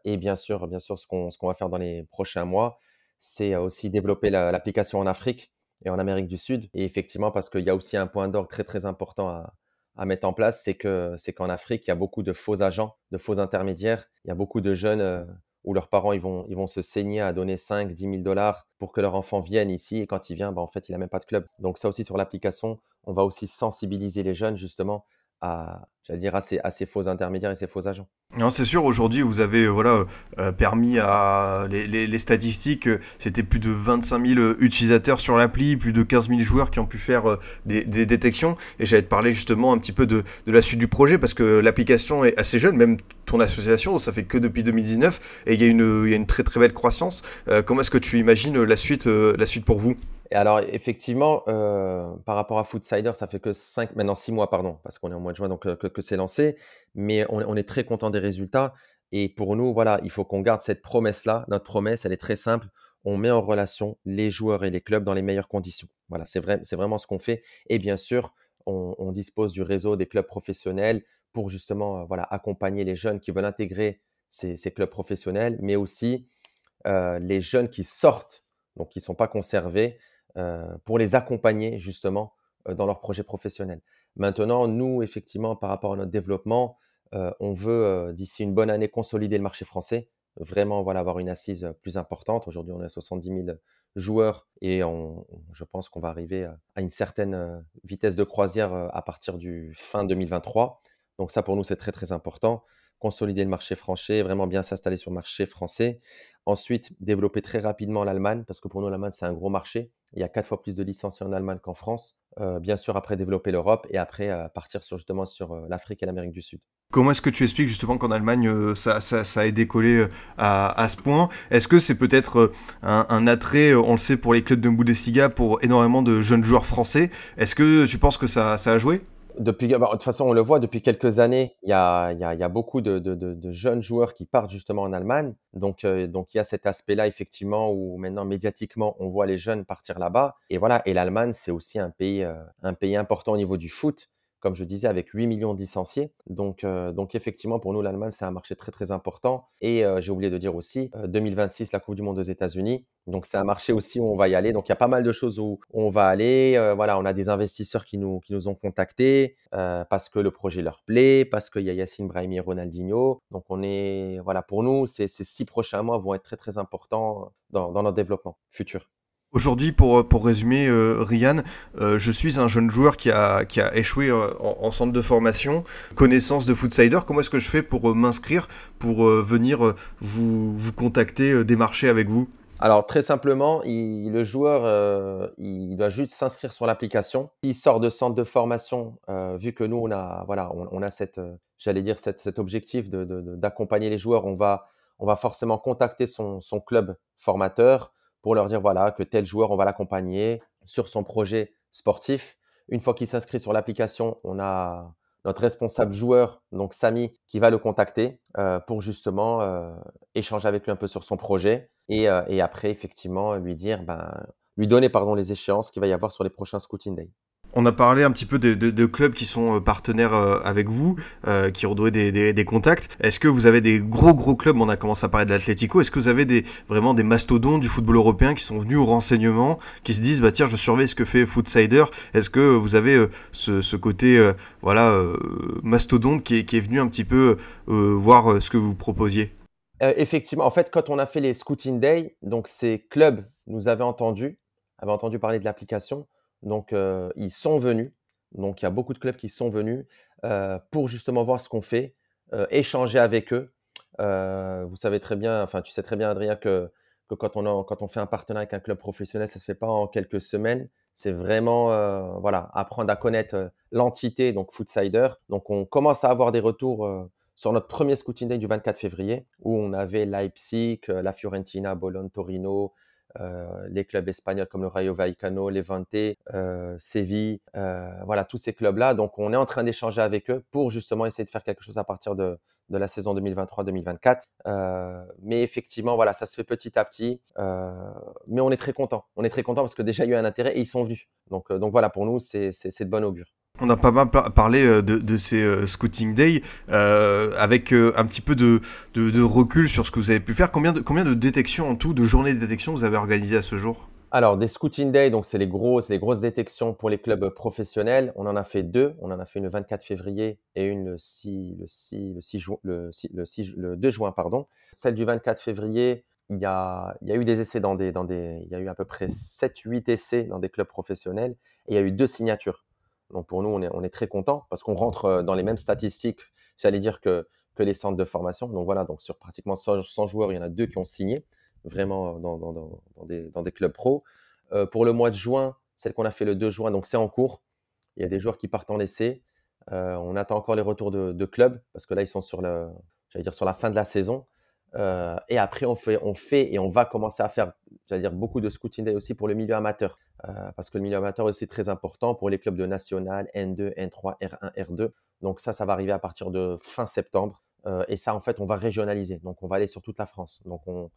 et bien sûr, bien sûr, ce qu'on va faire dans les prochains mois, c'est aussi développer l'application en Afrique et en Amérique du Sud. Et effectivement, parce qu'il y a aussi un point d'orgue très très important à, à mettre en place, c'est que c'est qu'en Afrique, il y a beaucoup de faux agents, de faux intermédiaires. Il y a beaucoup de jeunes où leurs parents ils vont, se saigner à donner 5, 10 000 dollars pour que leur enfant vienne ici. Et quand il vient, bah, en fait, il n'a même pas de club. Donc ça aussi sur l'application, on va aussi sensibiliser les jeunes justement à, j'allais dire, ces, faux intermédiaires et ces faux agents. Non, c'est sûr, aujourd'hui, vous avez euh, voilà, euh, permis à les, statistiques, euh, c'était plus de 25 000 utilisateurs sur l'appli, plus de 15 000 joueurs qui ont pu faire des, détections. Et j'allais te parler justement un petit peu de, la suite du projet, parce que l'application est assez jeune, même ton association, ça fait que depuis 2019, et il y a une, il y a une très très belle croissance. comment est-ce que tu imagines la suite, la suite pour vous? Et alors, effectivement, euh, par rapport à Foodsider, ça fait que 5, maintenant 6 mois, pardon, parce qu'on est en mois de juin, donc euh, que, c'est lancé. Mais on, est très content des résultats. Et pour nous, voilà, il faut qu'on garde cette promesse-là. Notre promesse, elle est très simple. On met en relation les joueurs et les clubs dans les meilleures conditions. Voilà, c'est vrai, vraiment ce qu'on fait. Et bien sûr, on, dispose du réseau des clubs professionnels pour justement, euh, voilà, accompagner les jeunes qui veulent intégrer ces, clubs professionnels, mais aussi les jeunes qui sortent, donc qui ne sont pas conservés, pour les accompagner justement euh, dans leur projet professionnel. Maintenant, nous, effectivement, par rapport à notre développement, euh, on veut, euh, d'ici une bonne année, consolider le marché français, vraiment voilà, avoir une assise euh, plus importante. Aujourd'hui, on est à 70 000 joueurs et je pense qu'on va arriver à une certaine euh, vitesse de croisière euh, à partir du fin 2023. Donc ça, pour nous, c'est très, très important. Consolider le marché français, vraiment bien s'installer sur le marché français. Ensuite, développer très rapidement l'Allemagne, parce que pour nous, l'Allemagne, c'est un gros marché. Il y a quatre fois plus de licenciés en Allemagne qu'en France. Euh, bien sûr, après, développer l'Europe et après, euh, partir sur, justement sur euh, l'Afrique et l'Amérique du Sud. Comment est-ce que tu expliques justement qu'en Allemagne, ça, ça, ça décollé à, à ce point? Est-ce que c'est peut-être un, attrait, on le sait, pour les clubs de Bundesliga, pour énormément de jeunes joueurs français? Est-ce que tu penses que ça, ça a joué? Depuis, bah, de toute façon, on le voit depuis quelques années, il y a, y a, beaucoup de- de jeunes joueurs qui partent justement en Allemagne. Donc, euh, donc il y a cet aspect-là, effectivement, où maintenant, médiatiquement, on voit les jeunes partir là-bas. Et voilà, et l'Allemagne, c'est aussi un pays, euh, un pays important au niveau du foot, comme je disais, avec 8 millions de licenciés. Donc, euh, donc effectivement, pour nous, l'Allemagne, c'est un marché très, très important. Et euh, j'ai oublié de dire aussi, euh, 2026, la Coupe du Monde aux États-Unis. Donc, c'est un marché aussi où on va y aller. Donc, il y a pas mal de choses où on va aller. Euh, voilà, on a des investisseurs qui nous, qui nous ont contactés euh, parce que le projet leur plaît, parce qu'il y a Yacine Brahimi et Ronaldinho. Donc, on est, voilà, pour nous, ces, ces six prochains mois vont être très, très importants dans, dans notre développement futur. Aujourd'hui, pour, pour résumer, euh, Ryan, euh, je suis un jeune joueur qui a, qui a échoué euh, en, en centre de formation, connaissance de Foodsider. Comment est-ce que je fais pour euh, m'inscrire, pour euh, venir euh, vous, vous contacter, euh, démarcher avec vous? Alors, très simplement, il- le joueur, euh, il doit juste s'inscrire sur l'application. S'il sort de centre de formation, euh, vu que nous, on a, voilà, on, a cette, euh, j'allais dire, cette- cet objectif de- de- de- d'accompagner les joueurs, on va, on va forcément contacter son, son club formateur pour leur dire, voilà, que tel joueur, on va l'accompagner sur son projet sportif. Une fois qu'il s'inscrit sur l'application, on a notre responsable joueur, donc Samy, qui va le contacter euh, pour justement euh, échanger avec lui un peu sur son projet et, euh, et après, effectivement, lui dire, ben, lui donner pardon, les échéances qu'il va y avoir sur les prochains Scouting Day. On a parlé un petit peu de, de- de clubs qui sont euh, partenaires euh, avec vous, euh, qui ont donné des, des- des contacts. Est-ce que vous avez des gros gros clubs? On a commencé à parler de l'Atlético. Est-ce que vous avez des, vraiment des mastodontes du football européen qui sont venus au renseignement, qui se disent bah tiens je surveille ce que fait Foodsider. Est-ce que vous avez euh, ce, ce côté voilà mastodonte qui est, qui est venu un petit peu voir ce que vous proposiez? Effectivement, en fait, quand on a fait les Scouting Day, donc ces clubs nous avaient entendu, avaient entendu parler de l'application, donc euh, ils sont venus. Donc il y a beaucoup de clubs qui sont venus euh, pour justement voir ce qu'on fait, euh, échanger avec eux. Vous savez très bien, enfin tu sais très bien Adrien que, que quand, on quand on fait un partenariat avec un club professionnel, ça se fait pas en quelques semaines. C'est vraiment voilà apprendre à connaître l'entité donc Foodsider. Donc on commence à avoir des retours. sur notre premier Scouting Day du 24 février, où on avait Leipzig, la Fiorentina, Bologne, Torino, euh, les clubs espagnols comme le Rayo Vallecano, Levante, euh, Séville, euh, voilà, tous ces clubs-là. Donc, on est en train d'échanger avec eux pour justement essayer de faire quelque chose à partir de, de la saison 2023-2024. Euh, mais effectivement, voilà, ça se fait petit à petit. Mais on est très content. On est très content parce que déjà, il y a eu un intérêt et ils sont venus. Donc, donc voilà, pour nous, c'est de bon augure. On a pas mal par- parlé euh, de, ces euh, Scouting Day euh, avec euh, un petit peu de, recul sur ce que vous avez pu faire. Combien de, combien de détections en tout, de journées de détection vous avez organisées à ce jour? Alors, des Scouting Day, donc c'est les, grosses, les grosses détections pour les clubs professionnels. On en a fait deux. On en a fait une le 24 février et une le 6, le 6, le 6 juin, le, 6 le 6 le 2 juin. Pardon. Celle du 24 février, il y a, il y a eu des essais dans des, dans des. Il y a eu à peu près 7-8 essais dans des clubs professionnels et il y a eu deux signatures. Donc pour nous, on est, très content parce qu'on rentre euh, dans les mêmes statistiques, j'allais dire, que, les centres de formation. Donc voilà, donc sur pratiquement 100, 100 joueurs, il y en a deux qui ont signé vraiment dans, dans, des, clubs pro. Euh, pour le mois de juin, celle qu'on a fait le 2 juin, donc c'est en cours. Il y a des joueurs qui partent en essai. Euh, on attend encore les retours de, clubs parce que là, ils sont sur, la fin de la saison. Euh, et après, on fait, on fait et on va commencer à faire, dire, beaucoup de scouting day aussi pour le milieu amateur. Parce que le milieu amateur aussi très important pour les clubs de national, N2, N3, R1, R2. Donc ça, ça va arriver à partir de fin septembre. et ça, en fait, on va régionaliser. Donc on va aller sur toute la France. Donc on,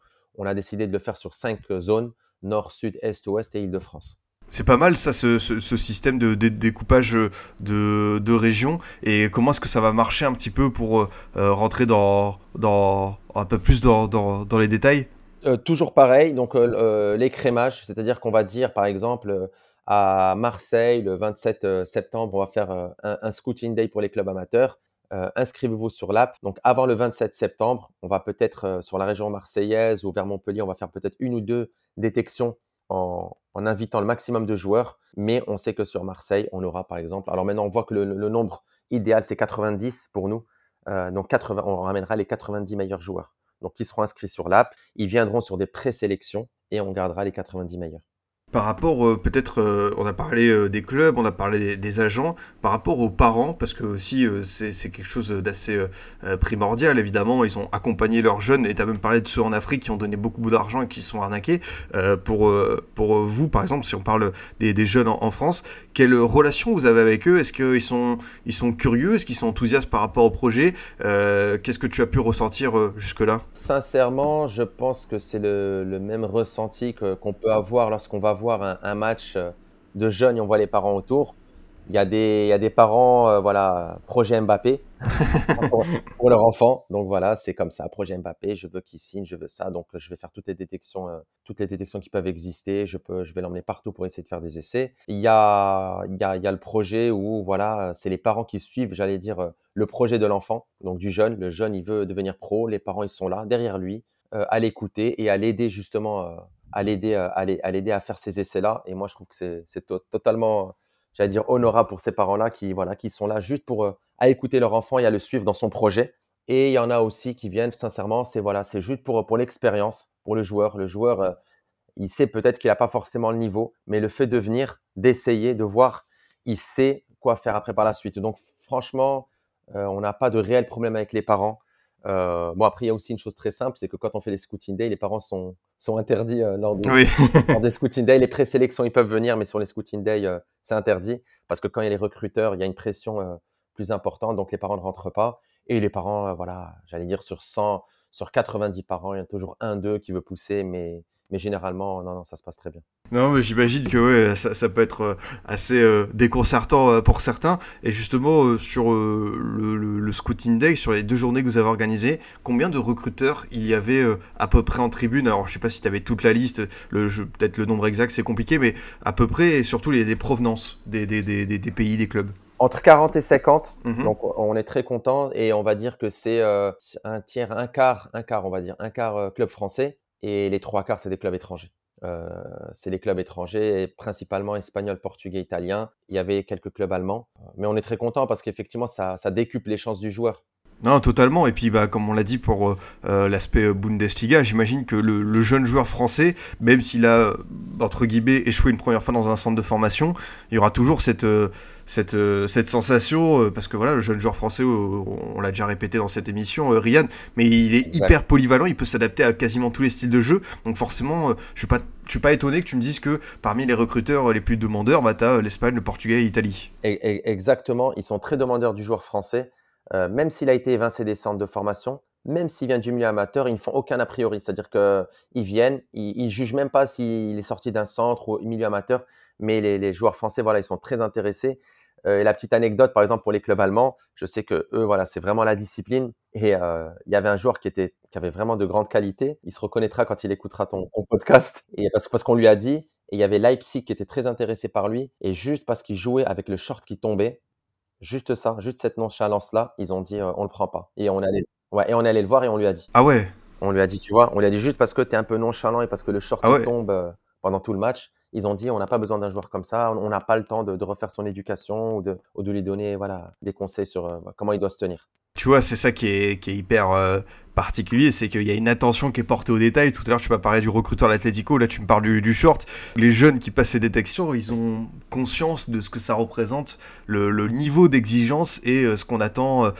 a décidé de le faire sur cinq zones, nord, sud, est, ouest et Île-de-France. C'est pas mal ça, ce, système de, découpage de, régions. Et comment est-ce que ça va marcher un petit peu pour euh, rentrer dans, dans, un peu plus dans, les détails? Euh, Toujours pareil, donc euh, l'écrémage, c'est-à-dire qu'on va dire par exemple à Marseille le 27 septembre, on va faire un, scouting day pour les clubs amateurs. inscrivez-vous sur l'app. Donc avant le 27 septembre, on va peut-être sur la région marseillaise ou vers Montpellier, on va faire peut-être une ou deux détections en, invitant le maximum de joueurs, mais on sait que sur Marseille, on aura par exemple, alors maintenant on voit que le, nombre idéal c'est 90 pour nous, euh, donc 80, on ramènera les 90 meilleurs joueurs. Donc ils seront inscrits sur l'app, ils viendront sur des présélections et on gardera les 90 meilleurs. Par rapport, euh, peut-être, euh, on a parlé euh, des clubs, on a parlé des, agents, par rapport aux parents, parce que aussi c'est quelque chose d'assez primordial, évidemment, ils ont accompagné leurs jeunes, et tu as même parlé de ceux en Afrique qui ont donné beaucoup d'argent et qui sont arnaqués. pour, pour vous, par exemple, si on parle des, jeunes en, France, quelle relation vous avez avec eux? Est-ce qu'ils sont, ils sont curieux? Est-ce qu'ils sont enthousiastes par rapport au projet? Qu'est-ce que tu as pu ressentir jusque-là? Sincèrement, je pense que c'est le, même ressenti qu'on peut avoir lorsqu'on va voir un, match euh, de jeunes et on voit les parents autour, il y a des, il y a des parents, euh, voilà, projet Mbappé (laughs) pour, leur enfant. Donc voilà, c'est comme ça, projet Mbappé, je veux qu'il signe, je veux ça. Donc je vais faire toutes les détections, euh, toutes les détections qui peuvent exister. Je, peux, je vais l'emmener partout pour essayer de faire des essais. Il y a, il y a, il y a le projet où voilà, c'est les parents qui suivent, j'allais dire, le projet de l'enfant, donc du jeune. Le jeune, il veut devenir pro, les parents, ils sont là, derrière lui, à l'écouter et à l'aider justement à l'aider à, l'aider à faire ces essais-là. Et moi, je trouve que c'est totalement, j'allais dire, honorable pour ces parents-là qui, voilà, qui sont là juste pour euh, à écouter leur enfant et à le suivre dans son projet. Et il y en a aussi qui viennent, sincèrement, c'est voilà, c'est juste pour, pour l'expérience, pour le joueur. Le joueur, euh, il sait peut-être qu'il n'a pas forcément le niveau, mais le fait de venir, d'essayer, de voir, il sait quoi faire après par la suite. Donc, franchement, euh, on n'a pas de réel problème avec les parents. Euh, bon, après, il y a aussi une chose très simple, c'est que quand on fait les scouting day, les parents sont, sont interdits euh, lors, des (laughs) (laughs) scouting day. Les présélections, ils peuvent venir, mais sur les scouting day, euh, c'est interdit. Parce que quand il y a les recruteurs, il y a une pression plus importante, donc les parents ne rentrent pas. Et les parents, voilà, j'allais dire sur 100, sur 90 parents, il y a toujours un, deux qui veut pousser, mais mais généralement, non, non, ça se passe très bien. Non, mais j'imagine que ouais, ça, ça, peut être euh, assez euh, déconcertant euh, pour certains. Et justement, sur le, le, Scouting Day, sur les deux journées que vous avez organisées, combien de recruteurs il y avait à peu près en tribune? Alors, je sais pas si tu avais toute la liste, peut-être le nombre exact, c'est compliqué, mais à peu près, et surtout les, provenances des, des, des, des, pays, des clubs. Entre 40 et 50, mhm. donc on est très content et on va dire que c'est un tiers, un quart, un quart, on va dire, un quart club français et les trois quarts, c'est des clubs étrangers. Euh, c'est les clubs étrangers, principalement espagnols, portugais, italiens. Il y avait quelques clubs allemands. Mais on est très content parce qu'effectivement, ça, ça décuple les chances du joueur. Non, totalement. Et puis, bah, comme on l'a dit pour euh, l'aspect Bundesliga, j'imagine que le, jeune joueur français, même s'il a, entre guillemets, échoué une première fois dans un centre de formation, il y aura toujours cette, euh, cette, euh, cette sensation, parce que voilà, le jeune joueur français, on l'a déjà répété dans cette émission, Ryan, mais il est hyper polyvalent, il peut s'adapter à quasiment tous les styles de jeu. Donc forcément, je suis pas je suis pas étonné que tu me dises que parmi les recruteurs les plus demandeurs, bah, tu as l'Espagne, le Portugal et l'Italie. Exactement, ils sont très demandeurs du joueur français. Euh, même s'il a été évincé des centres de formation, même s'il vient du milieu amateur, ils ne font aucun a priori. C'est-à-dire qu'ils viennent, ils, ne jugent même pas s'il est sorti d'un centre ou milieu amateur, mais les, joueurs français, voilà, ils sont très intéressés. Euh, et la petite anecdote, par exemple, pour les clubs allemands, je sais que eux, voilà, c'est vraiment la discipline. Et euh, il y avait un joueur qui, était, qui avait vraiment de grande qualité. Il se reconnaîtra quand il écoutera ton, podcast. Et parce, parce qu'on lui a dit, et il y avait Leipzig qui était très intéressé par lui. Et juste parce qu'il jouait avec le short qui tombait, Juste ça, juste cette nonchalance-là, ils ont dit euh, on le prend pas. Et on allait, ouais, et on allait le voir et on lui a dit. Ah ouais? On lui a dit, tu vois, on lui a dit juste parce que tu es un peu nonchalant et parce que le short ah tombe euh, pendant tout le match. Ils ont dit on n'a pas besoin d'un joueur comme ça, on n'a pas le temps de, refaire son éducation ou de, lui donner voilà des conseils sur euh, comment il doit se tenir. Tu vois, c'est ça qui est, hyper euh, particulier, c'est qu'il y a une attention qui est portée au détail. Tout à l'heure, tu m'as parlé du recruteur de l'Atletico, là, tu me parles du, short. Les jeunes qui passent ces détections, ils ont conscience de ce que ça représente, le, niveau d'exigence et euh, ce qu'on attend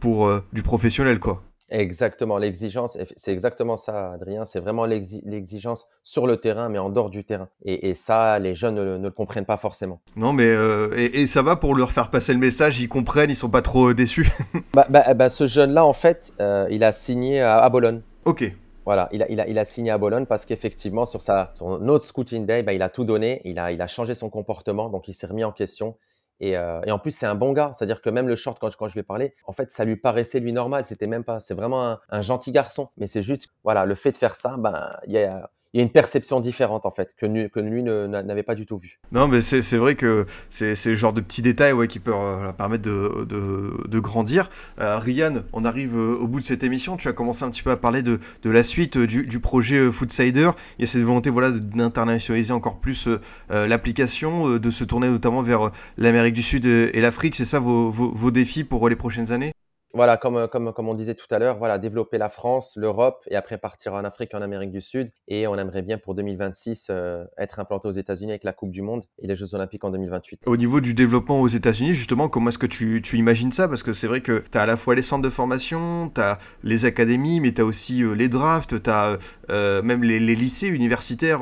pour du professionnel, quoi. Exactement, l'exigence, c'est exactement ça, Adrien. C'est vraiment l'exigence sur le terrain, mais en dehors du terrain. Et, ça, les jeunes ne, le comprennent pas forcément. Non, mais euh, et, ça va pour leur faire passer le message, ils comprennent, ils sont pas trop déçus? (laughs) bah, bah, bah, ce jeune-là, en fait, euh, il a signé à, Bologne. Ok. Voilà, il a, il, a, il a, signé à Bologne parce qu'effectivement, sur sa, son autre scouting day, bah, il a tout donné, il a, il a changé son comportement, donc il s'est remis en question. Euh, et, en plus, c'est un bon gars. C'est-à-dire que même le short, quand, quand je lui ai parlé, en fait, ça lui paraissait lui normal. C'était même pas. C'est vraiment un, un, gentil garçon. Mais c'est juste, voilà, le fait de faire ça, ben, il y a, il y a une perception différente en fait que, lui n'avait pas du tout vu. Non, mais c'est vrai que c'est le genre de petits détails ouais, qui peuvent euh, permettre de, grandir. Euh, Ryan, on arrive euh, au bout de cette émission. Tu as commencé un petit peu à parler de, la suite du, du, projet Foodsider. Il y a cette volonté voilà, d'internationaliser encore plus l'application, de se tourner notamment vers l'Amérique du Sud et l'Afrique. C'est ça vos défis pour les prochaines années? Voilà, comme, comme, comme on disait tout à l'heure, voilà, développer la France, l'Europe et après partir en Afrique et en Amérique du Sud. Et on aimerait bien pour 2026 euh, être implanté aux États-Unis avec la Coupe du Monde et les Jeux Olympiques en 2028. Au niveau du développement aux États-Unis, justement, comment est-ce que tu, tu, imagines ça? Parce que c'est vrai que tu as à la fois les centres de formation, tu as les académies, mais tu as aussi euh, les drafts, tu as euh, même les, les, lycées universitaires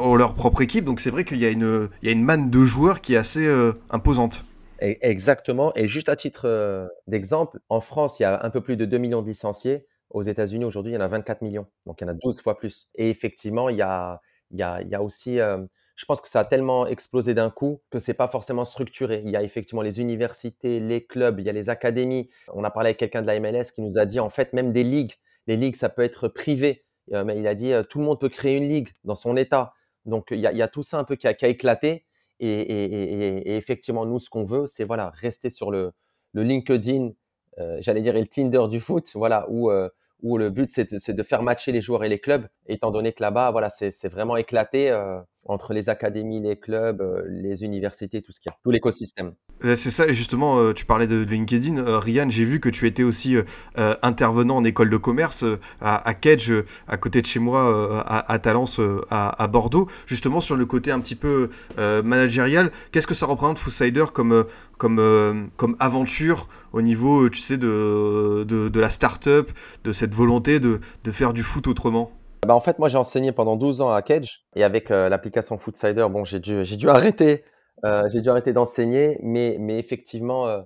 ont leur propre équipe. Donc c'est vrai qu'il y, a une, il y a une manne de joueurs qui est assez imposante. Exactement. Et juste à titre euh, d'exemple, en France, il y a un peu plus de 2 millions de licenciés. Aux États-Unis, aujourd'hui, il y en a 24 millions. Donc, il y en a 12 fois plus. Et effectivement, il y a, il y a, il y a aussi, euh, je pense que ça a tellement explosé d'un coup que c'est pas forcément structuré. Il y a effectivement les universités, les clubs, il y a les académies. On a parlé avec quelqu'un de la MLS qui nous a dit, en fait, même des ligues. Les ligues, ça peut être privé. Euh, mais il a dit, tout le monde peut créer une ligue dans son état. Donc, il y a, tout ça un peu qui a éclaté. Et, effectivement, nous, ce qu'on veut, c'est voilà, rester sur le, le LinkedIn, euh, j'allais dire, et le Tinder du foot, voilà, où, euh, où le but, c'est de, de, faire matcher les joueurs et les clubs, étant donné que là-bas, voilà, c'est vraiment éclaté. Euh, entre les académies, les clubs, euh, les universités, tout ce qu'il y a, tout l'écosystème. Euh, c'est ça, et justement, euh, tu parlais de, LinkedIn. Ryan, j'ai vu que tu étais aussi intervenant en école de commerce à, Kedge, à côté de chez moi, à, Talence, à, Bordeaux. Justement, sur le côté un petit peu managérial, qu'est-ce que ça représente Foodsider comme, comme, comme aventure au niveau, tu sais, de, de, de la start-up, de cette volonté de, de faire du foot autrement? Bah, en fait, moi, j'ai enseigné pendant 12 ans à Cage et avec euh, l'application Foodsider, bon, j'ai dû, j'ai dû arrêter, euh, j'ai dû arrêter d'enseigner, mais, mais effectivement, euh,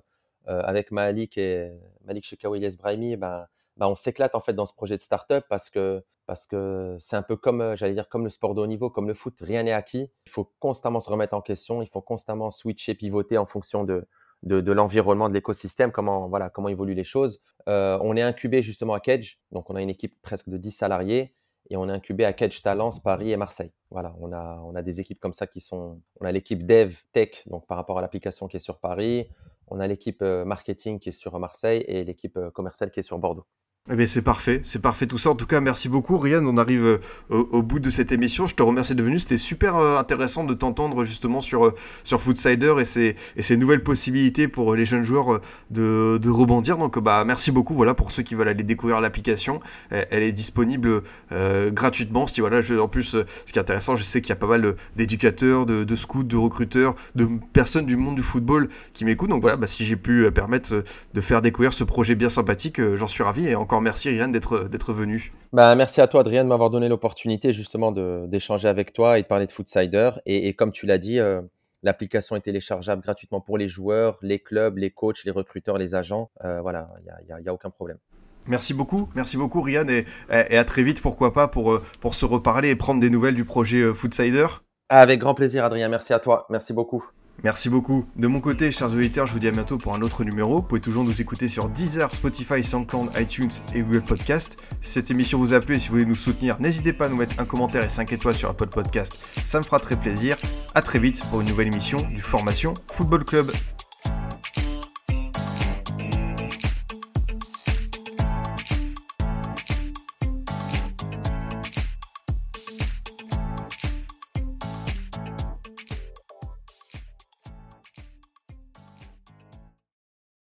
avec Malik et Malik Elias Brahimi, ben, ben, on s'éclate en fait dans ce projet de start-up parce que parce que c'est un peu comme, j'allais dire, comme le sport de haut niveau, comme le foot, rien n'est acquis. Il faut constamment se remettre en question, il faut constamment switcher, pivoter en fonction de, de, de l'environnement, de l'écosystème, comment, voilà, comment évoluent les choses. on est incubé justement à Cage, donc on a une équipe presque de 10 salariés et on est incubé à Catch Talents, Paris et Marseille. Voilà, on a, on a des équipes comme ça qui sont. On a l'équipe Dev Tech, donc par rapport à l'application qui est sur Paris. On a l'équipe euh, marketing qui est sur Marseille et l'équipe euh, commerciale qui est sur Bordeaux. Eh bien, c'est parfait, c'est parfait tout ça. En tout cas, merci beaucoup, Ryan. On arrive euh, au, bout de cette émission. Je te remercie de venir. C'était super euh, intéressant de t'entendre justement sur, euh, sur Foodsider et ces nouvelles possibilités pour les jeunes joueurs de, rebondir. Donc, bah, merci beaucoup. Voilà, pour ceux qui veulent aller découvrir l'application, elle est disponible gratuitement. Si, voilà, en plus, ce qui est intéressant, je sais qu'il y a pas mal d'éducateurs, de, de, scouts, de recruteurs, de personnes du monde du football qui m'écoutent. Donc voilà, bah, si j'ai pu permettre de faire découvrir ce projet bien sympathique, j'en suis ravi. Et encore merci Ryan d'être venu. Bah, merci à toi Adrien de m'avoir donné l'opportunité justement d'échanger avec toi et de parler de Foodsider. Et, et comme tu l'as dit, euh, l'application est téléchargeable gratuitement pour les joueurs, les clubs, les coachs, les recruteurs, les agents. Euh, voilà, il n'y a, a, aucun problème. Merci beaucoup, merci beaucoup Ryan et, et, à très vite pourquoi pas pour, euh, pour se reparler et prendre des nouvelles du projet Foodsider. Avec grand plaisir Adrien, merci à toi, merci beaucoup. Merci beaucoup. De mon côté, chers auditeurs, je vous dis à bientôt pour un autre numéro. Vous pouvez toujours nous écouter sur Deezer, Spotify, SoundCloud, iTunes et Google Podcast. Si cette émission vous a plu et si vous voulez nous soutenir, n'hésitez pas à nous mettre un commentaire et 5 étoiles sur Apple Podcast. Ça me fera très plaisir. À très vite pour une nouvelle émission du Formation Football Club.